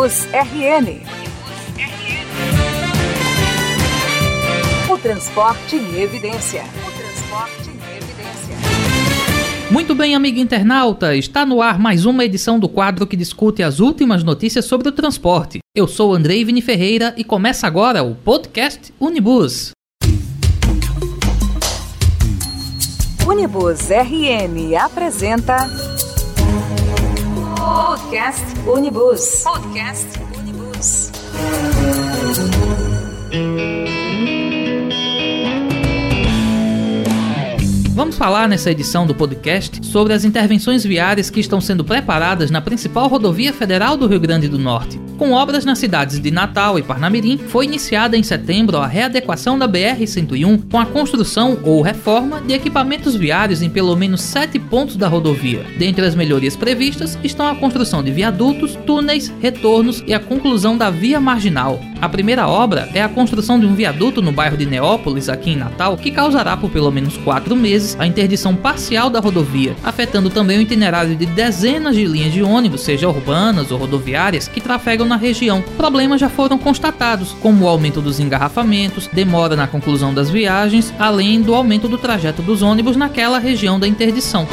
Unibus RN. O transporte em evidência. O transporte em evidência. Muito bem, amigo internauta, está no ar mais uma edição do quadro que discute as últimas notícias sobre o transporte. Eu sou Andrei Vini Ferreira e começa agora o podcast Unibus. Unibus RN apresenta Podcast Unibus. Podcast Unibus. Vamos falar nessa edição do podcast sobre as intervenções viárias que estão sendo preparadas na principal rodovia federal do Rio Grande do Norte. Com obras nas cidades de Natal e Parnamirim, foi iniciada em setembro a readequação da BR-101 com a construção ou reforma de equipamentos viários em pelo menos sete pontos da rodovia. Dentre as melhorias previstas estão a construção de viadutos, túneis, retornos e a conclusão da via marginal. A primeira obra é a construção de um viaduto no bairro de Neópolis, aqui em Natal, que causará por pelo menos quatro meses a interdição parcial da rodovia, afetando também o itinerário de dezenas de linhas de ônibus, seja urbanas ou rodoviárias, que trafegam na região. Problemas já foram constatados, como o aumento dos engarrafamentos, demora na conclusão das viagens, além do aumento do trajeto dos ônibus naquela região da interdição.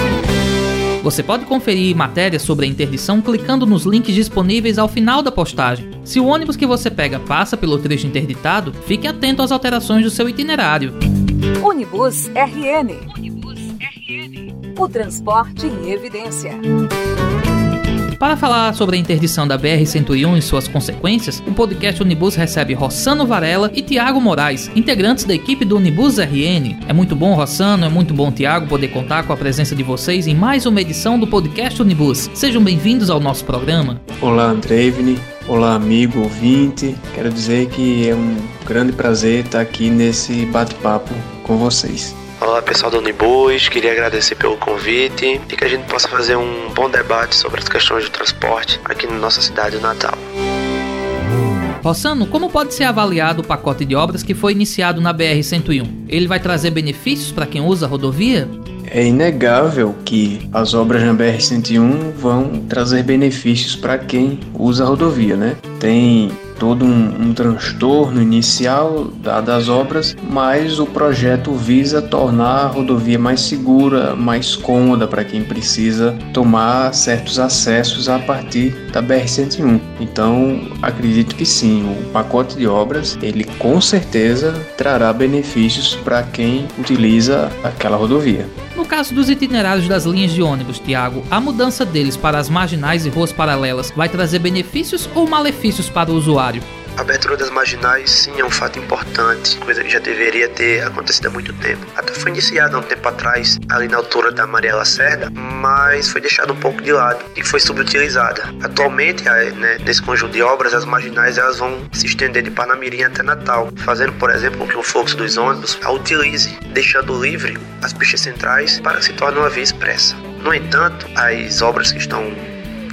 Você pode conferir matérias sobre a interdição clicando nos links disponíveis ao final da postagem. Se o ônibus que você pega passa pelo trecho interditado, fique atento às alterações do seu itinerário. Unibus RN. Unibus RN. O transporte em evidência. Para falar sobre a interdição da BR-101 e suas consequências, o podcast Unibus recebe Rossano Varela e Tiago Moraes, integrantes da equipe do Unibus RN. É muito bom, Rossano, é muito bom, Tiago, poder contar com a presença de vocês em mais uma edição do podcast Unibus. Sejam bem-vindos ao nosso programa. Olá, Andrevni. Olá, amigo ouvinte. Quero dizer que é um grande prazer estar aqui nesse bate-papo com vocês. Olá pessoal do Unibus, queria agradecer pelo convite e que a gente possa fazer um bom debate sobre as questões de transporte aqui na nossa cidade natal. Rossano, como pode ser avaliado o pacote de obras que foi iniciado na BR-101? Ele vai trazer benefícios para quem usa a rodovia? É inegável que as obras na BR-101 vão trazer benefícios para quem usa a rodovia, né? Tem todo um, um transtorno inicial das obras, mas o projeto visa tornar a rodovia mais segura, mais cômoda para quem precisa tomar certos acessos a partir da BR-101. Então, acredito que sim, o pacote de obras, ele com certeza trará benefícios para quem utiliza aquela rodovia. No caso dos itinerários das linhas de ônibus, Tiago, a mudança deles para as marginais e ruas paralelas vai trazer benefícios ou malefícios para o usuário? A abertura das marginais, sim, é um fato importante, coisa que já deveria ter acontecido há muito tempo. Até foi iniciada há um tempo atrás, ali na altura da Maria Lacerda, mas foi deixada um pouco de lado e foi subutilizada. Atualmente, né, nesse conjunto de obras, as marginais elas vão se estender de Panamirim até Natal, fazendo, por exemplo, com que o fluxo dos ônibus a utilize, deixando livre as pistas centrais para que se torne uma via expressa. No entanto, as obras que estão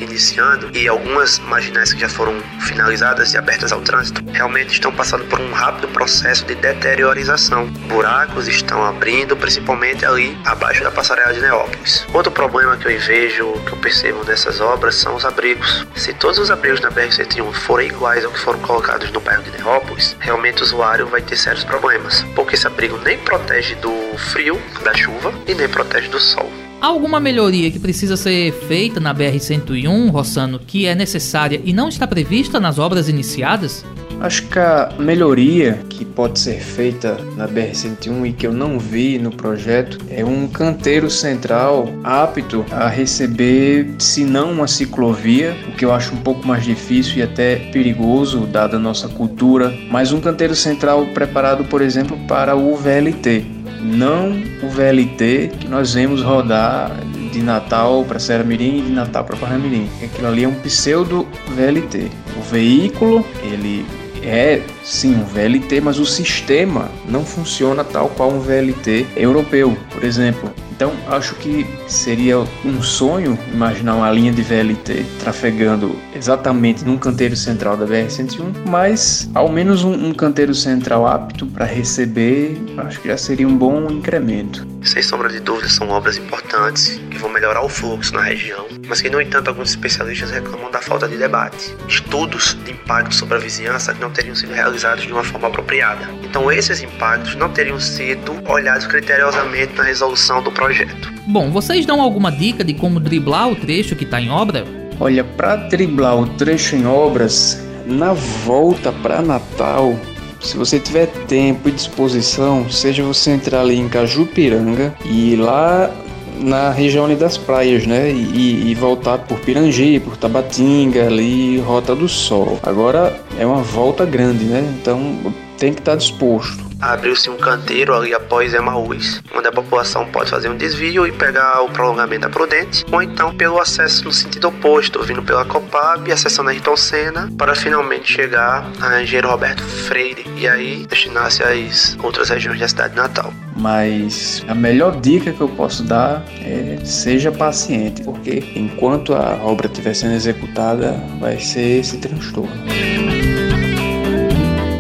iniciando e algumas marginais que já foram finalizadas e abertas ao trânsito realmente estão passando por um rápido processo de deteriorização. Buracos estão abrindo, principalmente ali abaixo da passarela de Neópolis. Outro problema que eu vejo, que eu percebo nessas obras são os abrigos. Se todos os abrigos na BR-101 forem iguais ao que foram colocados no bairro de Neópolis, realmente o usuário vai ter sérios problemas, porque esse abrigo nem protege do frio, da chuva e nem protege do sol. Alguma melhoria que precisa ser feita na BR-101, Rossano, que é necessária e não está prevista nas obras iniciadas? Acho que a melhoria que pode ser feita na BR-101 e que eu não vi no projeto é um canteiro central apto a receber, se não uma ciclovia, o que eu acho um pouco mais difícil e até perigoso, dada a nossa cultura, mas um canteiro central preparado, por exemplo, para o VLT não o VLT que nós vemos rodar de Natal para Serra Mirim e de Natal para Parnamirim. Aquilo ali é um pseudo VLT. O veículo, ele é sim um VLT, mas o sistema não funciona tal qual um VLT europeu, por exemplo. Então, acho que seria um sonho imaginar uma linha de VLT trafegando exatamente num canteiro central da BR-101, mas ao menos um, um canteiro central apto para receber, acho que já seria um bom incremento. sem sombra de dúvida, são obras importantes que vão melhorar o fluxo na região, mas que, no entanto, alguns especialistas reclamam da falta de debate, estudos de impacto sobre a vizinhança que não teriam sido realizados de uma forma apropriada. Então, esses impactos não teriam sido olhados criteriosamente na resolução do projeto. Bom, vocês dão alguma dica de como driblar o trecho que está em obra? Olha, para driblar o trecho em obras, na volta para Natal, se você tiver tempo e disposição, seja você entrar ali em Cajupiranga e lá na região ali das praias, né? E, e, voltar por Pirangi, por Tabatinga, ali, Rota do Sol. Agora é uma volta grande, né? Então tem que estar disposto abriu-se um canteiro ali após Emaús, onde a população pode fazer um desvio e pegar o prolongamento da Prudente, ou então pelo acesso no sentido oposto, vindo pela Copab e acessando Ayrton Senna, para finalmente chegar a Engenheiro Roberto Freire e aí destinar-se às outras regiões da cidade de Natal. Mas a melhor dica que eu posso dar é seja paciente, porque enquanto a obra estiver sendo executada, vai ser esse transtorno.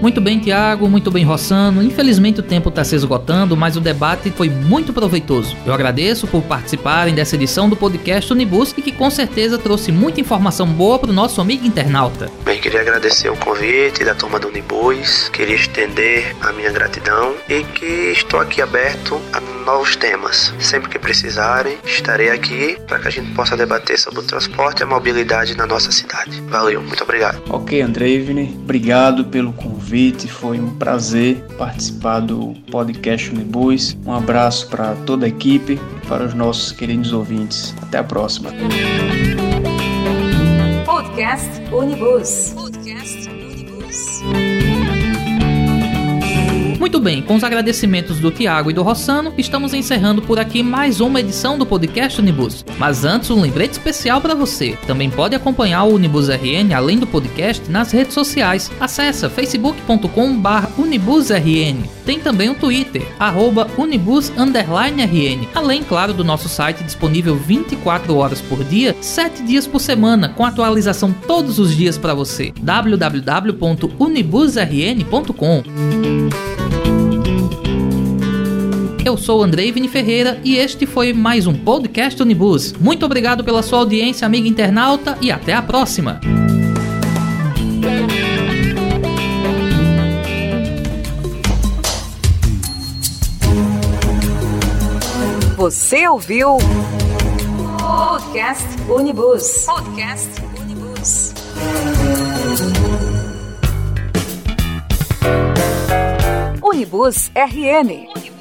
Muito bem, Tiago, muito bem, Rossano. Infelizmente o tempo está se esgotando, mas o debate foi muito proveitoso. Eu agradeço por participarem dessa edição do podcast Unibus e que com certeza trouxe muita informação boa para o nosso amigo internauta. Bem, queria agradecer o convite da turma do Unibus, queria estender a minha gratidão e que estou aqui aberto a novos temas. Sempre que precisarem, estarei aqui para que a gente possa debater sobre o transporte e a mobilidade na nossa cidade. Valeu, muito obrigado. Ok, Andreivne, obrigado pelo convite, foi um prazer participar do podcast Unibus. Um abraço para toda a equipe, para os nossos queridos ouvintes. Até a próxima. Podcast Unibus. Podcast Unibus. Muito bem, com os agradecimentos do Tiago e do Rossano, estamos encerrando por aqui mais uma edição do podcast Unibus. Mas antes, um lembrete especial para você. Também pode acompanhar o Unibus RN além do podcast nas redes sociais. Acesse facebook.com/unibusrn. Tem também o Twitter @unibus_rn, além claro do nosso site disponível 24 horas por dia, 7 dias por semana, com atualização todos os dias para você. www.unibusrn.com. Eu sou Andrei Vini Ferreira e este foi mais um podcast Unibus. Muito obrigado pela sua audiência, amiga internauta, e até a próxima. Você ouviu Podcast Unibus. Podcast Unibus. Unibus RN.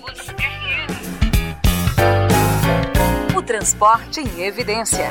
Transporte em Evidência.